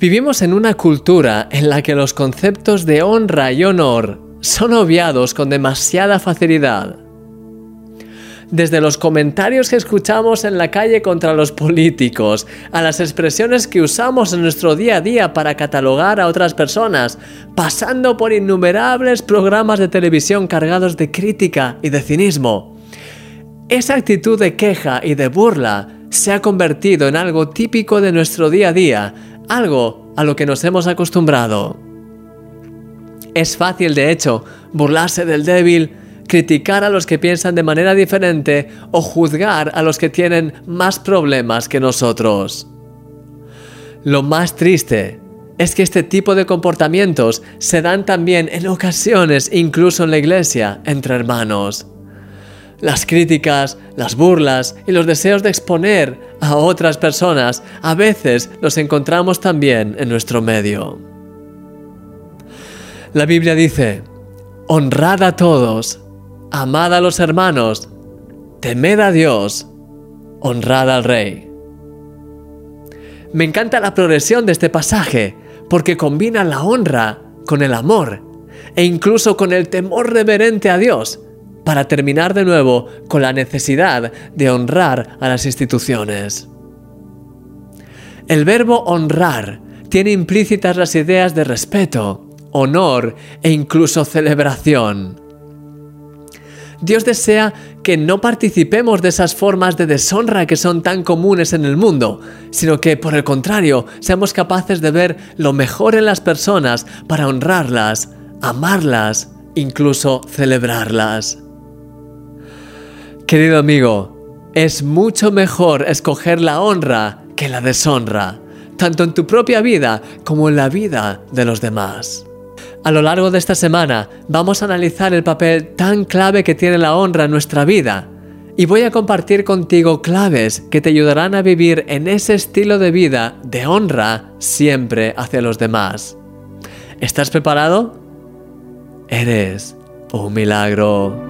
Vivimos en una cultura en la que los conceptos de honra y honor son obviados con demasiada facilidad. Desde los comentarios que escuchamos en la calle contra los políticos, a las expresiones que usamos en nuestro día a día para catalogar a otras personas, pasando por innumerables programas de televisión cargados de crítica y de cinismo. Esa actitud de queja y de burla se ha convertido en algo típico de nuestro día a día, algo a lo que nos hemos acostumbrado. Es fácil, de hecho, burlarse del débil, criticar a los que piensan de manera diferente o juzgar a los que tienen más problemas que nosotros. Lo más triste es que este tipo de comportamientos se dan también en ocasiones incluso en la iglesia entre hermanos. Las críticas, las burlas y los deseos de exponer a otras personas a veces los encontramos también en nuestro medio. La Biblia dice, honrad a todos, amad a los hermanos, temed a Dios, honrad al Rey. Me encanta la progresión de este pasaje porque combina la honra con el amor e incluso con el temor reverente a Dios para terminar de nuevo con la necesidad de honrar a las instituciones. El verbo honrar tiene implícitas las ideas de respeto, honor e incluso celebración. Dios desea que no participemos de esas formas de deshonra que son tan comunes en el mundo, sino que por el contrario seamos capaces de ver lo mejor en las personas para honrarlas, amarlas, incluso celebrarlas. Querido amigo, es mucho mejor escoger la honra que la deshonra, tanto en tu propia vida como en la vida de los demás. A lo largo de esta semana vamos a analizar el papel tan clave que tiene la honra en nuestra vida y voy a compartir contigo claves que te ayudarán a vivir en ese estilo de vida de honra siempre hacia los demás. ¿Estás preparado? Eres un milagro.